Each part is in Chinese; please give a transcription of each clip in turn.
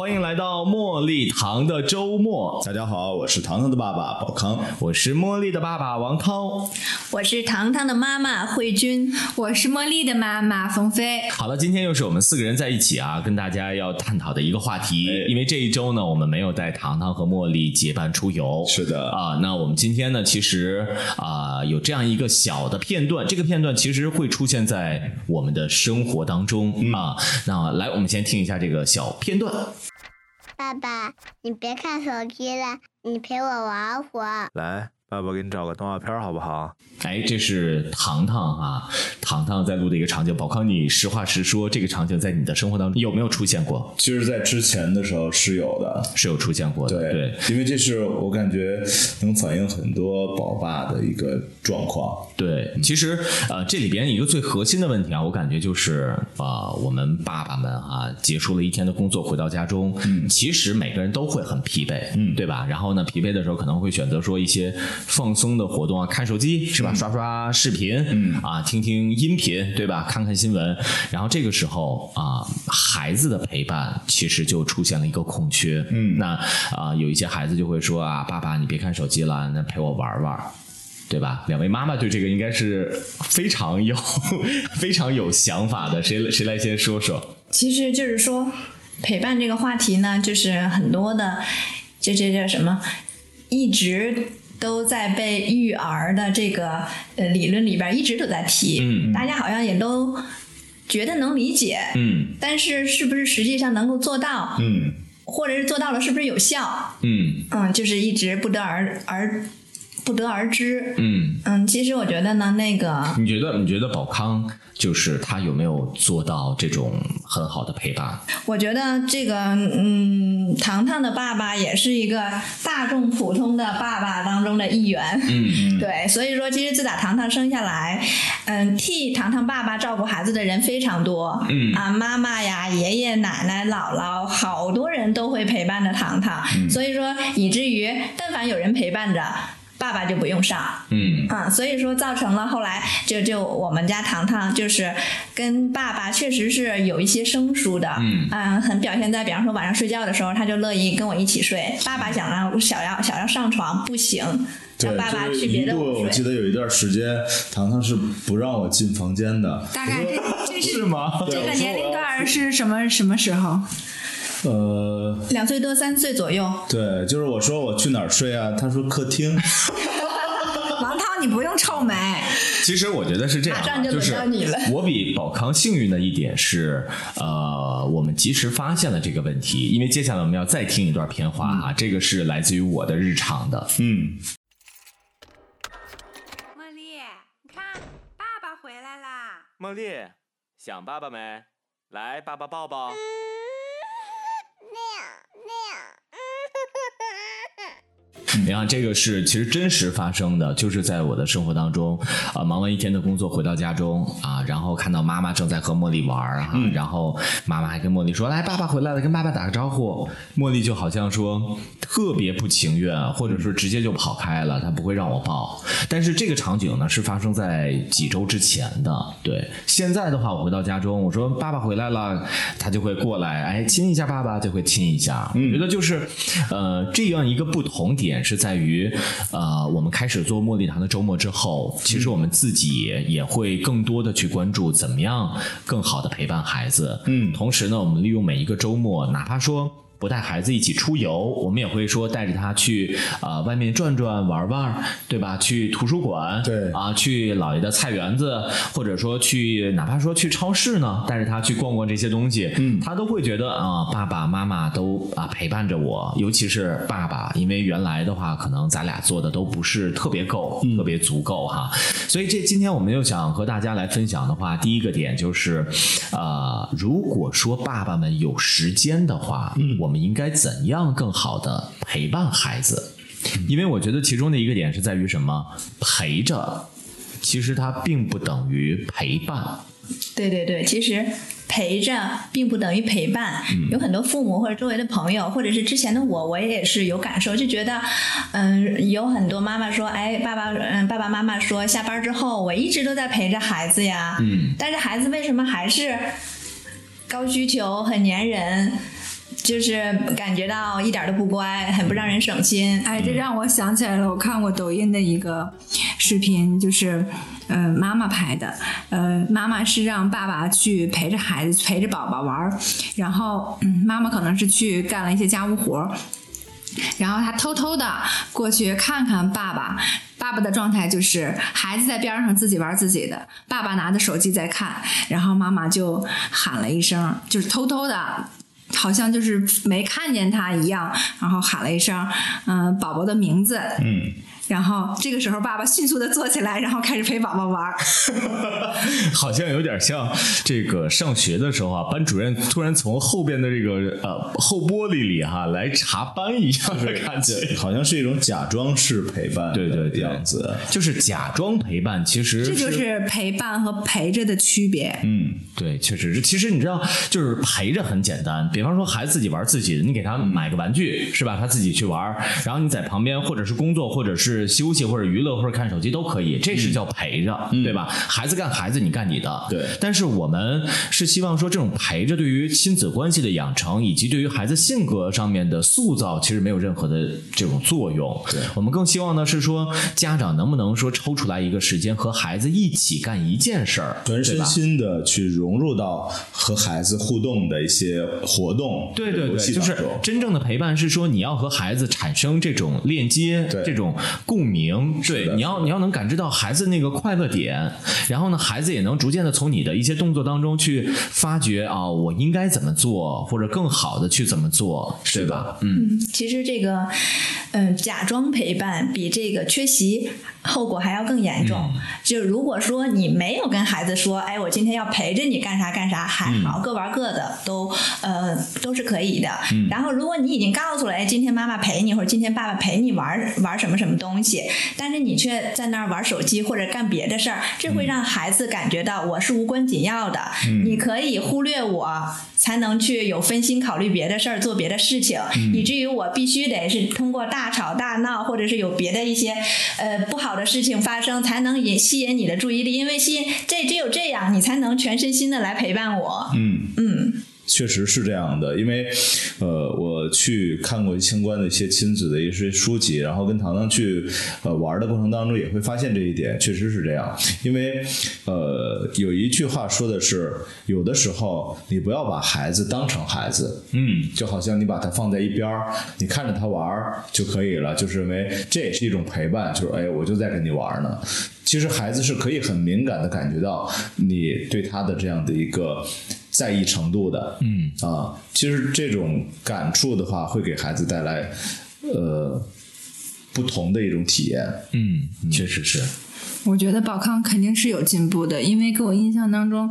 欢迎来到茉莉糖的周末。大家好，我是糖糖的爸爸宝康，我是茉莉的爸爸王涛，我是糖糖的妈妈慧君，我是茉莉的妈妈冯飞。好了，今天又是我们四个人在一起啊，跟大家要探讨的一个话题。因为这一周呢，我们没有带糖糖和茉莉结伴出游。是的啊，那我们今天呢，其实啊有这样一个小的片段，这个片段其实会出现在我们的生活当中啊。那来，我们先听一下这个小片段。爸爸，你别看手机了，你陪我玩会儿。来，爸爸给你找个动画片好不好？哎，这是糖糖啊，糖糖在录的一个场景。宝康，你实话实说，这个场景在你的生活当中有没有出现过？其实，在之前的时候是有的，是有出现过的。对对，因为这是我感觉能反映很多宝爸的一个状况。对，其实呃，这里边一个最核心的问题啊，我感觉就是啊、我们爸爸们啊，结束了一天的工作，回到家中，嗯，其实每个人都会很疲惫，嗯对吧？然后呢，疲惫的时候可能会选择说一些放松的活动啊，看手机是吧？刷刷视频，嗯啊，听听音频，对吧？看看新闻。然后这个时候啊，孩子的陪伴其实就出现了一个空缺，嗯那啊，有一些孩子就会说啊，爸爸你别看手机了，那陪我玩玩。对吧？两位妈妈对这个应该是非常有 非常有想法的，谁谁来先说说？其实就是说，陪伴这个话题呢，就是很多的，这这叫什么，一直都在被育儿的这个呃理论里边一直都在提，嗯。大家好像也都觉得能理解，嗯。但是是不是实际上能够做到，嗯。或者是做到了是不是有效，嗯。嗯，就是一直不得而而不得而知，嗯，嗯，其实我觉得呢，那个你觉得你觉得宝康就是他有没有做到这种很好的陪伴？我觉得这个，嗯，糖糖的爸爸也是一个大众普通的爸爸当中的一员。嗯 对，所以说，其实自打糖糖生下来，嗯，替糖糖爸爸照顾孩子的人非常多。嗯啊，妈妈呀、爷爷奶奶、姥姥，好多人都会陪伴着糖糖。所以说，以至于但凡有人陪伴着，爸爸就不用上。嗯啊，所以说造成了后来就就我们家糖糖就是跟爸爸确实是有一些生疏的，嗯很表现在比方说晚上睡觉的时候，他就乐意跟我一起睡。爸爸想让想要想要上床不行，对让，爸爸去别的屋睡。我记得有一段时间，糖糖是不让我进房间的。大概这这是 是吗？这个年龄段是什么什么时候？呃，两岁多三岁左右，对，就是我说我去哪儿睡啊？他说客厅。王涛，你不用臭美。其实我觉得是这样啊，马上就是到你了我比宝康幸运的一点是，呃，我们及时发现了这个问题，因为接下来我们要再听一段片花哈，这个是来自于我的日常的。嗯，茉莉，你看，爸爸回来啦！茉莉，想爸爸没？来，爸爸抱抱。你看，这个是其实真实发生的，就是在我的生活当中，啊、忙完一天的工作回到家中啊，然后看到妈妈正在和茉莉玩儿哈、然后妈妈还跟茉莉说：“来，爸爸回来了，跟爸爸打个招呼。”茉莉就好像说特别不情愿，或者说直接就跑开了，她不会让我抱。但是这个场景呢，是发生在几周之前的。对，现在的话，我回到家中，我说爸爸回来了，他就会过来，哎，亲一下爸爸，就会亲一下。我觉得就是，呃，这样一个不同点是在于，呃，我们开始做茉莉糖的周末之后，其实我们自己也会更多的去关注怎么样更好的陪伴孩子。嗯同时呢，我们利用每一个周末，哪怕说。不带孩子一起出游，我们也会说带着他去啊、呃外面转转玩玩，对吧？去图书馆，对。啊，去姥爷的菜园子，或者说去哪怕说去超市呢，带着他去逛逛这些东西，嗯，他都会觉得啊、爸爸妈妈都啊陪伴着我，尤其是爸爸，因为原来的话，可能咱俩做的都不是特别够，特别足够哈，所以这今天我们又想和大家来分享的话，第一个点就是，呃，如果说爸爸们有时间的话，我们应该怎样更好的陪伴孩子？因为我觉得其中的一个点是在于什么？陪着，其实它并不等于陪伴。对对对，其实陪着并不等于陪伴。有很多父母或者周围的朋友，或者是之前的我，我也是有感受，就觉得，嗯，有很多妈妈说，哎，爸爸，嗯，爸爸妈妈说，下班之后我一直都在陪着孩子呀，嗯，但是孩子为什么还是高需求、很粘人？就是感觉到一点都不乖，很不让人省心。哎，这让我想起来了，我看过抖音的一个视频，就是呃妈妈拍的，呃妈妈是让爸爸去陪着孩子陪着宝宝玩儿，然后、嗯、妈妈可能是去干了一些家务活儿。然后他偷偷的过去看看爸爸，爸爸的状态就是孩子在边上自己玩自己的，爸爸拿着手机在看，然后妈妈就喊了一声，就是偷偷的。好像就是没看见他一样，然后喊了一声，嗯、宝宝的名字，嗯，然后这个时候爸爸迅速的坐起来，然后开始陪宝宝玩儿。好像有点像这个上学的时候啊，班主任突然从后边的这个呃后玻璃里哈、来查班一样的感觉。好像是一种假装式陪伴对对对的样子。就是假装陪伴，其实这就是陪伴和陪着的区别。嗯，对，确实是。其实你知道，就是陪着很简单。比方说，孩子自己玩自己的，你给他买个玩具，是吧？他自己去玩，然后你在旁边，或者是工作，或者是休息，或者娱乐，或者看手机都可以。这是叫陪着，对吧？孩子干孩子，你干你的。对但是我们是希望说，这种陪着对于亲子关系的养成，以及对于孩子性格上面的塑造，其实没有任何的这种作用。对我们更希望呢是说，家长能不能说抽出来一个时间和孩子一起干一件事儿，全身心的去融入到和孩子互动的一些活动、对对对，就是真正的陪伴是说你要和孩子产生这种链接，对这种共鸣，对，你要你要能感知到孩子那个快乐点，然后呢，孩子也能逐渐的从你的一些动作当中去发掘啊、我应该怎么做，或者更好的去怎么做，对吧？嗯，其实这个，嗯，假装陪伴比这个缺席后果还要更严重。就如果说你没有跟孩子说，哎，我今天要陪着你干啥干啥，还好，各玩各的，都呃都是可以的。然后如果你已经告诉了，哎，今天妈妈陪你，或者今天爸爸陪你玩玩什么什么东西，但是你却在那儿玩手机或者干别的事儿，这会让孩子感觉到我是无关紧要的，你可以忽略我。才能去有分心考虑别的事儿，做别的事情，以至于我必须得是通过大吵大闹，或者是有别的一些呃不好的事情发生，才能引吸引你的注意力，因为吸引这只有这样，你才能全身心的来陪伴我。嗯嗯，确实是这样的，因为呃，我去看过相关的一些亲子的一些书籍，然后跟糖糖去呃玩的过程当中，也会发现这一点，确实是这样。因为呃，有一句话说的是，有的时候你不要把孩子当成孩子，嗯，就好像你把他放在一边，你看着他玩就可以了，就是认为这也是一种陪伴，就是哎，我就在跟你玩呢。其实孩子是可以很敏感的感觉到你对他的这样的一个在意程度的，嗯啊，其实这种感触的话，会给孩子带来呃不同的一种体验。嗯，确实是。我觉得宝康肯定是有进步的，因为给我印象当中，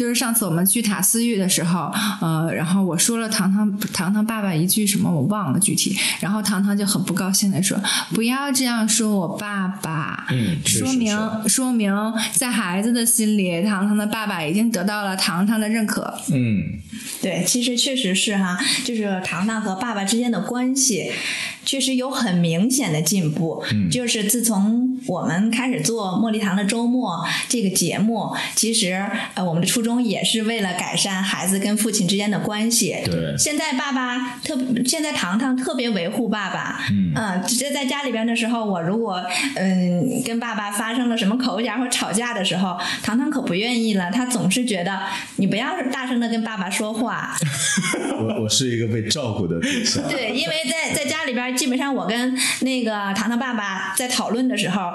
就是上次我们去塔斯玉的时候，呃，然后我说了糖糖糖糖爸爸一句什么我忘了具体，然后糖糖就很不高兴的说：“不要这样说我爸爸。”嗯说明说明在孩子的心里，糖糖的爸爸已经得到了糖糖的认可。嗯，对，其实确实是哈，就是糖糖和爸爸之间的关系，确实有很明显的进步。嗯就是自从我们开始做茉莉糖的周末这个节目，其实呃，我们的初衷衷也是为了改善孩子跟父亲之间的关系。对现在爸爸特，现在糖糖特别维护爸爸。嗯，直接在家里边的时候，我如果嗯跟爸爸发生了什么口角或吵架的时候，糖糖可不愿意了，他总是觉得你不要大声的跟爸爸说话。我我是一个被照顾的对象。对，因为在在家里边，基本上我跟那个糖糖爸爸在讨论的时候。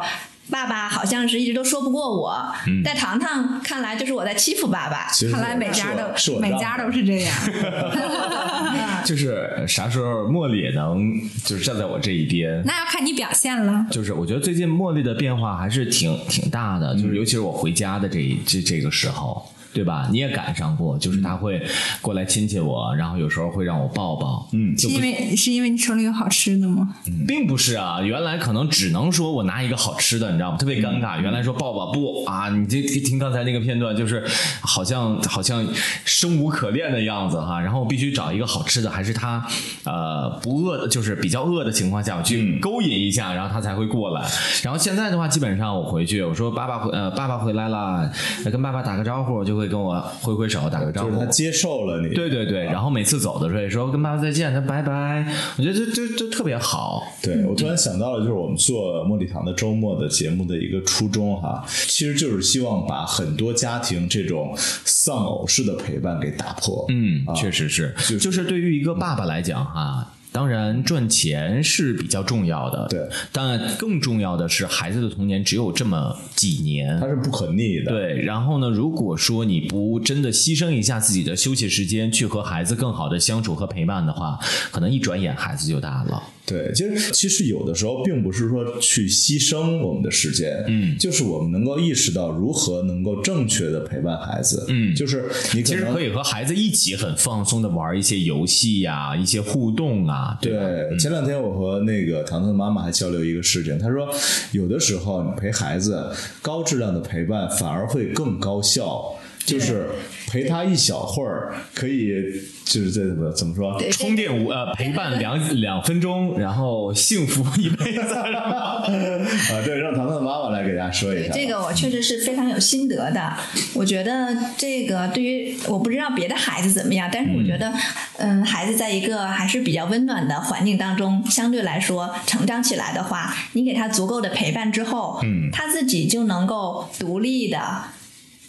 爸爸好像是一直都说不过我，在糖糖看来就是我在欺负爸爸。看来每家都是每家都是这样。就是啥时候茉莉也能就是站在我这一边。那要看你表现了。就是我觉得最近茉莉的变化还是挺挺大的，就是尤其是我回家的这一这这个时候，对吧？你也赶上过，就是他会过来亲亲我，然后有时候会让我抱抱，嗯，就是因为是因为你手里有好吃的吗？并不是啊，原来可能只能说我拿一个好吃的，你知道吗？特别尴尬。原来说抱抱不啊，你这听刚才那个片段，就是好像好像生无可恋的样子哈。然后我必须找一个好吃的，还是他呃不饿的，就是比较饿的情况下，我去勾引一下，然后他才会过来。然后现在的话，基本上我回去，我说爸爸回呃爸爸回来了，跟爸爸打个招呼，就会跟我挥挥手打个招呼就是他。接受了你，对对对，然后每次走的时候也说跟爸爸再见，他拜拜，我觉得这这这特别好。对，我突然想到了，就是我们做茉莉堂的周末的节目的一个初衷哈，其实就是希望把很多家庭这种丧偶式的陪伴给打破。嗯啊，确实是，就是就是对于一个爸爸来讲哈。当然，赚钱是比较重要的，对，但更重要的是孩子的童年只有这么几年，它是不可逆的。对，然后呢，如果说你不真的牺牲一下自己的休息时间，去和孩子更好的相处和陪伴的话，可能一转眼孩子就大了。对，其实其实有的时候并不是说去牺牲我们的时间，嗯就是我们能够意识到如何能够正确的陪伴孩子，嗯。就是你其实可以和孩子一起很放松的玩一些游戏呀、一些互动啊，对？对，前两天我和那个糖糖的妈妈还交流一个事情，她说有的时候你陪孩子高质量的陪伴反而会更高效，就是陪他一小会儿，可以就是这怎么怎么说？充电五呃陪伴两 两分钟，然后幸福一辈子？啊，对，让糖糖的妈妈来给大家说一下。这个我确实是非常有心得的。我觉得这个对于我不知道别的孩子怎么样，但是我觉得，嗯，孩子在一个还是比较温暖的环境当中，相对来说成长起来的话，你给他足够的陪伴之后，嗯他自己就能够独立的。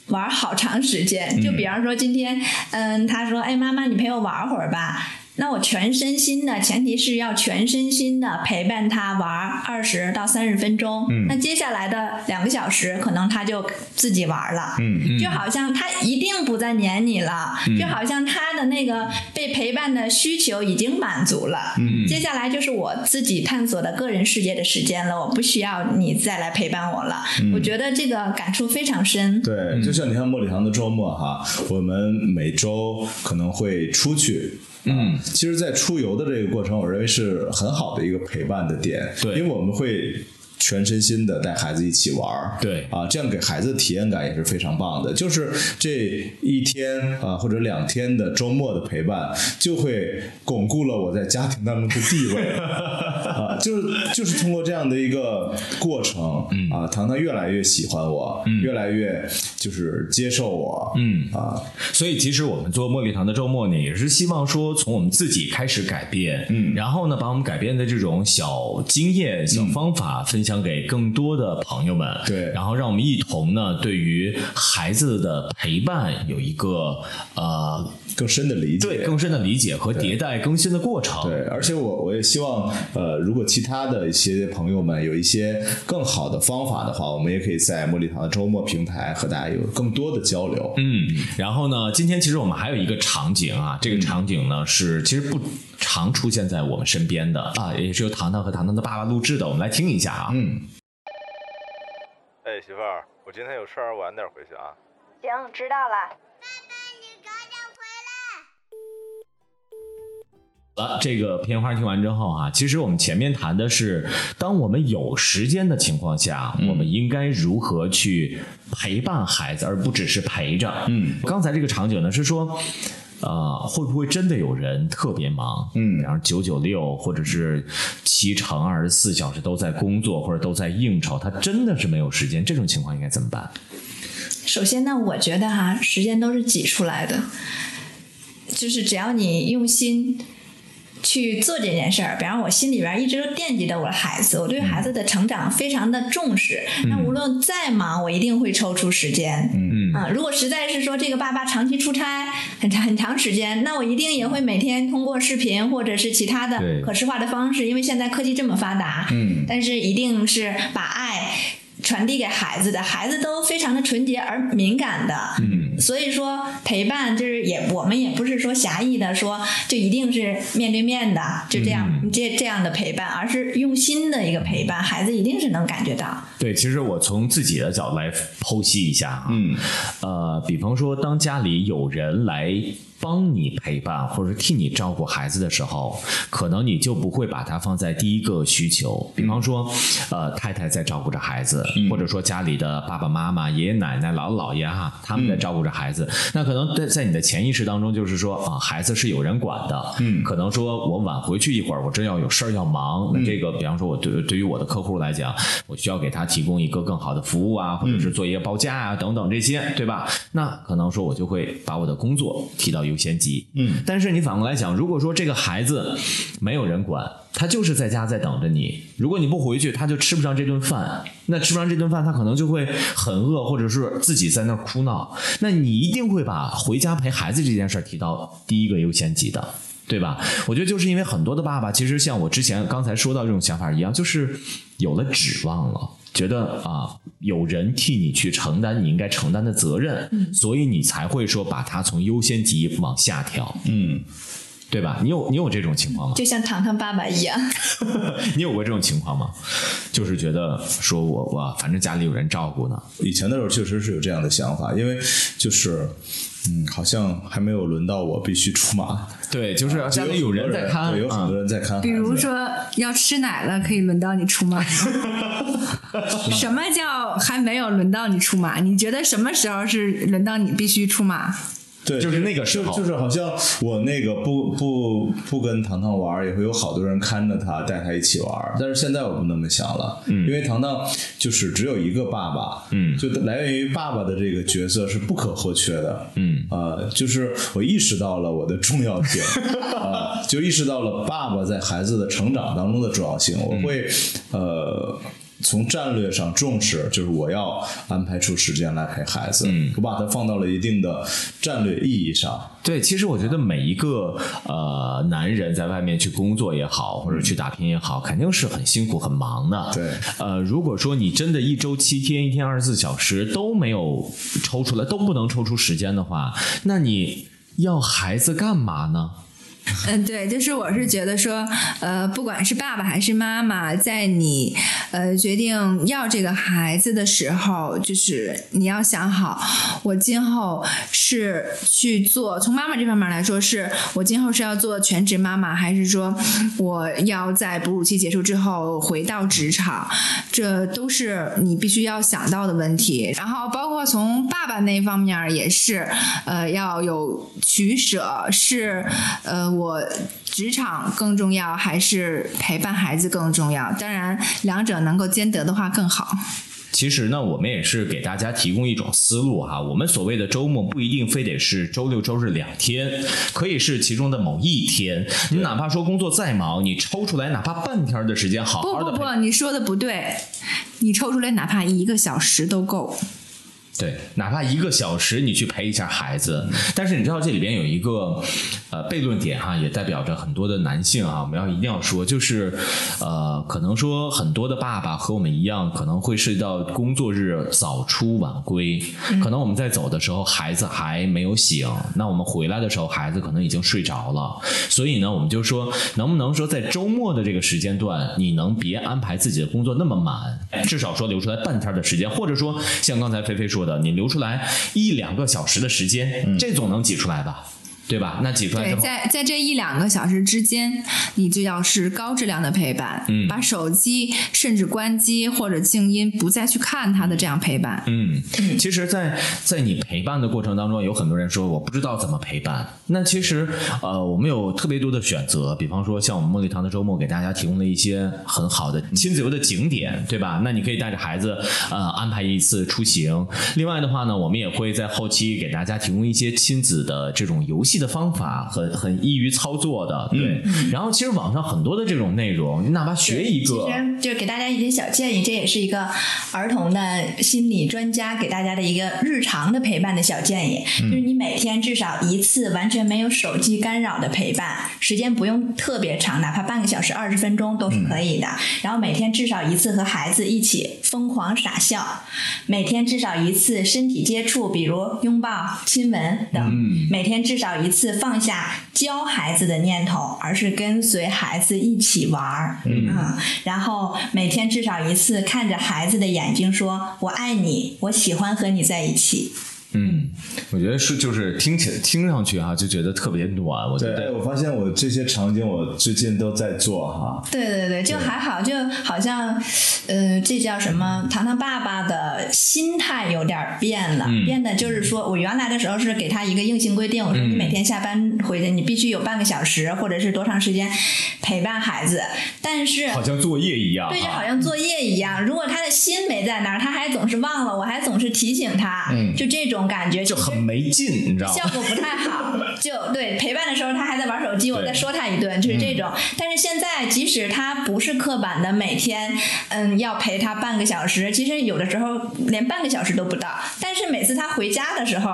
玩好长时间，就比方说今天，嗯，他说：“哎，妈妈，你陪我玩会儿吧。”那我全身心的，前提是要全身心的陪伴他玩二十到三十分钟。嗯那接下来的两个小时，可能他就自己玩了。嗯嗯就好像他一定不再黏你了，就好像他的那个被陪伴的需求已经满足了。嗯接下来就是我自己探索的个人世界的时间了，我不需要你再来陪伴我了。嗯我觉得这个感触非常深。对，就像你看茉莉堂的周末哈，我们每周可能会出去。嗯，其实，在出游的这个过程，我认为是很好的一个陪伴的点。对因为我们会全身心的带孩子一起玩儿。对啊，这样给孩子的体验感也是非常棒的。就是这一天啊，或者两天的周末的陪伴，就会巩固了我在家庭当中的地位 啊。就是就是通过这样的一个过程，嗯啊，糖糖越来越喜欢我，越来越就是接受我，嗯。啊，所以其实我们做茉莉堂的周末呢，也是希望说从我们自己开始改变，嗯。然后呢，把我们改变的这种小经验、小方法分享给更多的朋友们，对。然后让我们一同呢，对于孩子的陪伴有一个呃，更深的理解，对更深的理解和迭代更新的过程，对，而且我我也希望，呃，如果其他的一些朋友们有一些更好的方法的话，我们也可以在茉莉堂的周末平台和大家有更多的交流。嗯，然后呢，今天其实我们还有一个场景啊，这个场景呢是其实不常出现在我们身边的啊，也是由糖糖和糖糖的爸爸录制的，我们来听一下啊。嗯，哎，媳妇儿，我今天有事儿，晚点回去啊。行，知道了。了，这个片花听完之后啊，其实我们前面谈的是，当我们有时间的情况下，我们应该如何去陪伴孩子，而不只是陪着。嗯，刚才这个场景呢是说。呃，会不会真的有人特别忙？嗯然后九九六，或者是七乘二十四小时都在工作，或者都在应酬，他真的是没有时间。这种情况应该怎么办？首先呢，我觉得哈，时间都是挤出来的，就是只要你用心去做这件事儿，比方我心里边一直都惦记着我的孩子，我对孩子的成长非常的重视。那无论再忙，我一定会抽出时间。嗯啊，如果实在是说这个爸爸长期出差很长很长时间，那我一定也会每天通过视频或者是其他的可视化的方式，因为现在科技这么发达，嗯但是一定是把爱传递给孩子的，孩子都非常的纯洁而敏感的，嗯，所以说陪伴就是也我们也不是说狭义的说就一定是面对面的就这样、嗯。这这样的陪伴，而是用心的一个陪伴，孩子一定是能感觉到。对，其实我从自己的角度来剖析一下啊，嗯，呃，比方说，当家里有人来帮你陪伴或者替你照顾孩子的时候，可能你就不会把它放在第一个需求。比方说，呃，太太在照顾着孩子，或者说家里的爸爸妈妈、爷爷奶奶、姥姥姥爷哈，他们在照顾着孩子。那可能在在你的潜意识当中，就是说啊，孩子是有人管的，嗯可能说我晚回去一会儿，我真要有事儿要忙，那这个比方说我对对于我的客户来讲，我需要给他提供一个更好的服务啊，或者是做一个报价啊等等这些，对吧？那可能说我就会把我的工作提到优先级。嗯，但是你反过来想，如果说这个孩子没有人管，他就是在家在等着你，如果你不回去，他就吃不上这顿饭。那吃不上这顿饭，他可能就会很饿，或者是自己在那哭闹。那你一定会把回家陪孩子这件事儿提到第一个优先级的。对吧？我觉得就是因为很多的爸爸，其实像我之前刚才说到这种想法一样，就是有了指望了，觉得啊有人替你去承担你应该承担的责任，所以你才会说把它从优先级往下调，嗯，对吧？你有你有这种情况吗？就像糖糖爸爸一样，你有过这种情况吗？就是觉得说我我反正家里有人照顾呢，以前的时候确实是有这样的想法，因为就是嗯，好像还没有轮到我必须出马，对，就是家里有人在看，对有很多啊人在看，比如说要吃奶了，可以轮到你出马。什么叫还没有轮到你出马？你觉得什么时候是轮到你必须出马？对，就是那个时候就就是好像我那个不不不跟糖糖玩，也会有好多人看着他，带他一起玩。但是现在我不那么想了，嗯因为糖糖就是只有一个爸爸，嗯就来源于爸爸的这个角色是不可或缺的，嗯呃，就是我意识到了我的重要性，啊、就意识到了爸爸在孩子的成长当中的重要性，我会、呃。从战略上重视，就是我要安排出时间来陪孩子，嗯我把它放到了一定的战略意义上。对，其实我觉得每一个呃男人在外面去工作也好，或者去打拼也好，肯定是很辛苦、很忙的。对，呃，如果说你真的一周七天、一天二十四小时都没有抽出来，都不能抽出时间的话，那你要孩子干嘛呢？嗯，对，就是我是觉得说，呃，不管是爸爸还是妈妈，在你呃决定要这个孩子的时候，就是你要想好，我今后是去做，从妈妈这方面来说，是我今后是要做全职妈妈，还是说我要在哺乳期结束之后回到职场，这都是你必须要想到的问题。然后包括从爸爸那方面也是，呃，要有取舍，是呃我职场更重要，还是陪伴孩子更重要？当然，两者能够兼得的话更好。其实呢，我们也是给大家提供一种思路哈。我们所谓的周末不一定非得是周六周日两天，可以是其中的某一天。你哪怕说工作再忙，你抽出来哪怕半天的时间，好好的不不不，你说的不对，你抽出来哪怕一个小时都够。对，哪怕一个小时你去陪一下孩子，但是你知道这里边有一个呃悖论点哈，也代表着很多的男性啊，我们要一定要说，就是呃，可能说很多的爸爸和我们一样，可能会涉及到工作日早出晚归，可能我们在走的时候孩子还没有醒，那我们回来的时候孩子可能已经睡着了，所以呢，我们就说能不能说在周末的这个时间段，你能别安排自己的工作那么满，至少说留出来半天的时间，或者说像刚才菲菲说的，你留出来一两个小时的时间，这总能挤出来吧？对吧？那挤出来之对，后，在在这一两个小时之间，你就要是高质量的陪伴，嗯把手机甚至关机或者静音，不再去看他的这样陪伴。嗯，其实在，在你陪伴的过程当中，有很多人说我不知道怎么陪伴。那其实，呃，我们有特别多的选择，比方说像我们茉莉堂的周末给大家提供了一些很好的亲子游的景点，对吧？那你可以带着孩子，呃，安排一次出行。另外的话呢，我们也会在后期给大家提供一些亲子的这种游戏的方法，很很易于操作的，对。然后其实网上很多的这种内容，你哪怕学一个，其实就是给大家一些小建议，这也是一个儿童的心理专家给大家的一个日常的陪伴的小建议，就是你每天至少一次完全没有手机干扰的陪伴，时间不用特别长，哪怕半个小时、二十分钟都是可以的。然后每天至少一次和孩子一起疯狂傻笑，每天至少一次身体接触，比如拥抱、亲吻等。每天至少一次放下教孩子的念头，而是跟随孩子一起玩儿。嗯然后每天至少一次看着孩子的眼睛说：“我爱你，我喜欢和你在一起。嗯，我觉得是就是听起听上去哈、就觉得特别暖，我觉得。我发现我这些场景我最近都在做哈。”对对对，就还好，就好像，呃，这叫什么？糖糖爸爸的心态有点变了，嗯变得就是说我原来的时候是给他一个硬性规定，我说嗯你每天下班回去，你必须有半个小时或者是多长时间陪伴孩子，但是好像作业一样、啊，对，就好像作业一样。如果他的心没在那儿，他还总是忘了，我还总是提醒他，就这种感觉嗯就很没劲，你知道吗？效果不太好。就 对陪伴的时候，他还在玩手机，我再说他一顿，就是这种。但是现在，即使他不是刻板的每天，嗯，要陪他半个小时，其实有的时候连半个小时都不到。但是每次他回家的时候。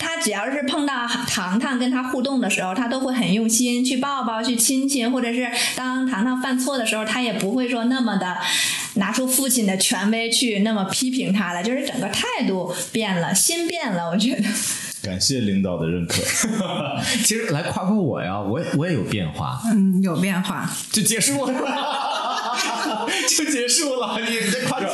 他只要是碰到糖糖跟他互动的时候，他都会很用心去抱抱、去亲亲，或者是当糖糖犯错的时候，他也不会说那么的拿出父亲的权威去那么批评他了，就是整个态度变了，心变了，我觉得。感谢领导的认可。其实来夸夸我呀，我我也有变化，嗯，有变化。就结束了，就结束了。你你在夸是不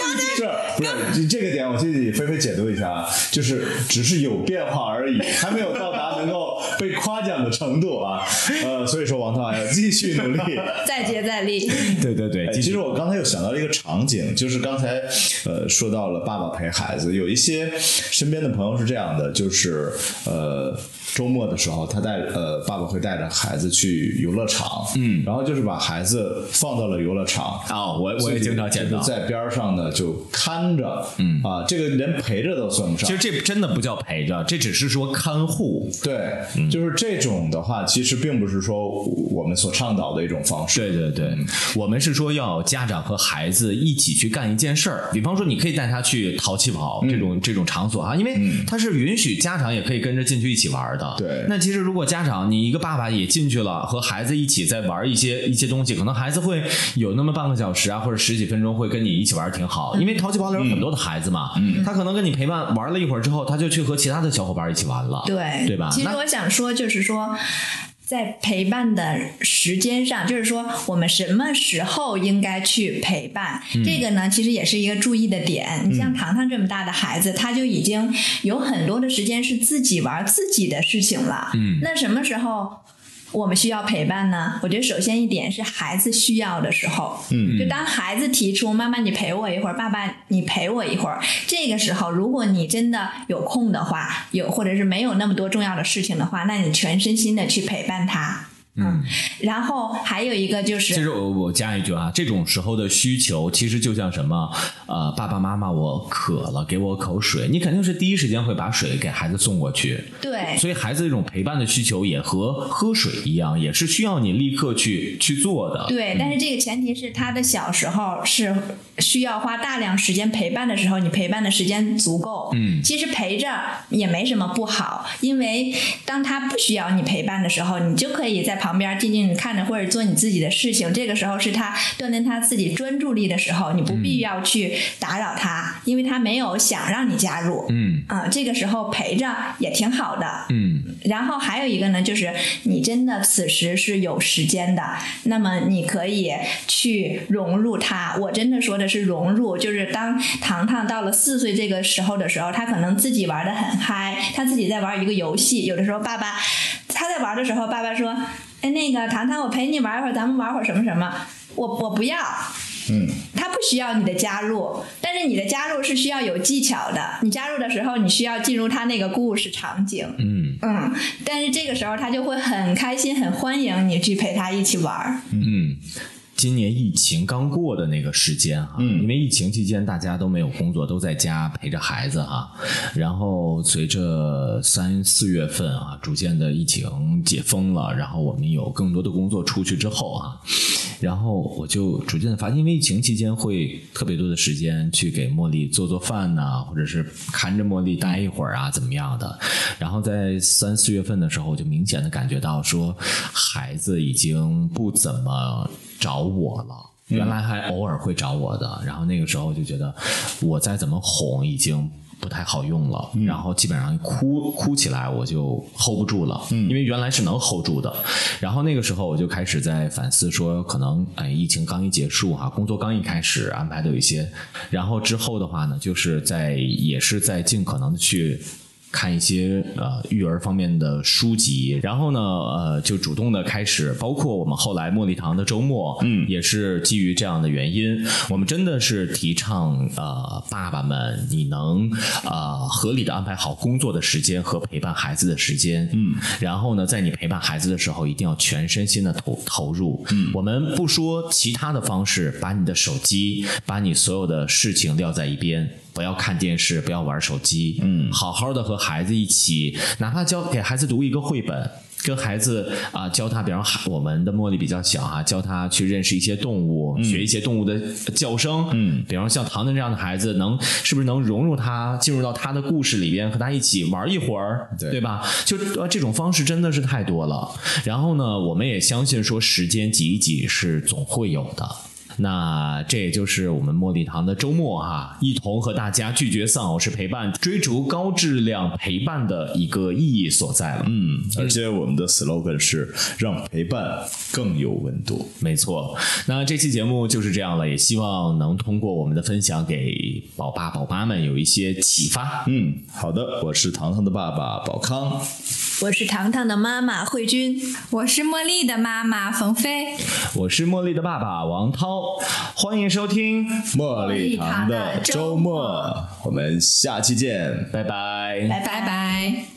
是这个点？我自己菲菲解读一下啊，就是只是有变化而已，还没有到达能够被夸奖的程度啊。呃，所以说王涛还要继续努力。再接再厉。对对对，其实我刚才又想到了一个场景，就是刚才呃说到了爸爸陪孩子，有一些身边的朋友是这样的，就是呃周末的时候，他带呃爸爸会带着孩子去游乐场，嗯，然后就是把孩子放到了游乐场。哦，我我也经常见到。在边儿上呢，就看着，嗯啊，这个连陪着都算不上其。实这真的不叫陪着，这只是说看护。对，就是这种的话，其实并不是说我们所倡导的一种方式。对对对，我们是说要家长和孩子一起去干一件事儿，比方说你可以带他去淘气跑这种、这种场所啊，因为他是允许家长也可以跟着进去一起玩的。对。那其实如果家长你一个爸爸也进去了，和孩子一起在玩一些一些东西，可能孩子会有那么半个小时啊，或者十几分钟会跟你一起玩挺好，因为淘气跑里有很多的孩子嘛，他可能跟你陪伴玩了一会儿之后，他就去和其他的小伙伴一起玩了，对。对吧？那其实我想说，就是说。在陪伴的时间上，就是说我们什么时候应该去陪伴，嗯这个呢，其实也是一个注意的点。你像糖糖这么大的孩子，他就已经有很多的时间是自己玩自己的事情了。嗯那什么时候我们需要陪伴呢？我觉得首先一点是孩子需要的时候，嗯就当孩子提出“妈妈，你陪我一会儿，爸爸，你陪我一会儿”，这个时候，如果你真的有空的话，有或者是没有那么多重要的事情的话，那你全身心的去陪伴他。嗯，然后还有一个就是，其实我我加一句啊，这种时候的需求其实就像什么，呃，爸爸妈妈我渴了，给我口水，你肯定是第一时间会把水给孩子送过去。对所以孩子这种陪伴的需求也和喝水一样，也是需要你立刻去去做的。对，但是这个前提是他的小时候是需要花大量时间陪伴的时候，你陪伴的时间足够。嗯其实陪着也没什么不好，因为当他不需要你陪伴的时候，你就可以在旁旁边静静看着或者做你自己的事情。这个时候是他锻炼他自己专注力的时候，你不必要去打扰他，因为他没有想让你加入。嗯啊、这个时候陪着也挺好的。嗯然后还有一个呢，就是你真的此时是有时间的，那么你可以去融入他。我真的说的是融入，就是当糖糖到了四岁这个时候的时候，他可能自己玩的很嗨，他自己在玩一个游戏。有的时候爸爸他在玩的时候，爸爸说：“哎，那个糖糖，我陪你玩一会儿，咱们玩会儿什么什么。”我我不要，嗯，他不需要你的加入，但是你的加入是需要有技巧的。你加入的时候，你需要进入他那个故事场景。嗯嗯，但是这个时候他就会很开心，很欢迎你去陪他一起玩儿。嗯。今年疫情刚过的那个时间哈，嗯因为疫情期间大家都没有工作，都在家陪着孩子哈。然后随着三四月份啊，逐渐的疫情解封了，然后我们有更多的工作出去之后啊，然后我就逐渐的发现，因为疫情期间会特别多的时间去给茉莉做做饭呐、或者是看着茉莉待一会儿啊，怎么样的。然后在三四月份的时候，我就明显的感觉到说，孩子已经不怎么找我了。原来还偶尔会找我的，然后那个时候就觉得我再怎么哄已经不太好用了，然后基本上哭哭起来我就 hold 不住了，因为原来是能 hold 住的。然后那个时候我就开始在反思说，可能哎疫情刚一结束哈、工作刚一开始安排的有一些，然后之后的话呢，就是在也是在尽可能的去。看一些呃育儿方面的书籍，然后呢，呃，就主动的开始，包括我们后来茉莉堂的周末，嗯，也是基于这样的原因，我们真的是提倡呃，爸爸们你能呃合理的安排好工作的时间和陪伴孩子的时间，嗯，然后呢，在你陪伴孩子的时候，一定要全身心的投投入，嗯，我们不说其他的方式，把你的手机，把你所有的事情撂在一边。不要看电视，不要玩手机，嗯，好好的和孩子一起，哪怕教给孩子读一个绘本，跟孩子啊、教他，比方说我们的茉莉比较小啊、教他去认识一些动物，学一些动物的叫声，嗯，比方像唐唐这样的孩子，能是不是能融入他，进入到他的故事里边，和他一起玩一会儿，对对吧？就呃这种方式真的是太多了。然后呢，我们也相信说时间挤一挤是总会有的。那这也就是我们茉莉堂的周末哈、一同和大家拒绝丧偶式陪伴，追逐高质量陪伴的一个意义所在了。嗯，而且我们的 slogan 是让陪伴更有温度。没错，那这期节目就是这样了，也希望能通过我们的分享给宝爸宝妈们有一些启发。嗯，好的，我是糖糖的爸爸宝康，我是糖糖的妈妈慧君，我是茉莉的妈妈冯飞，我是茉莉的爸爸王涛，欢迎收听，茉莉堂的周末，我们下期见。拜拜。拜拜拜。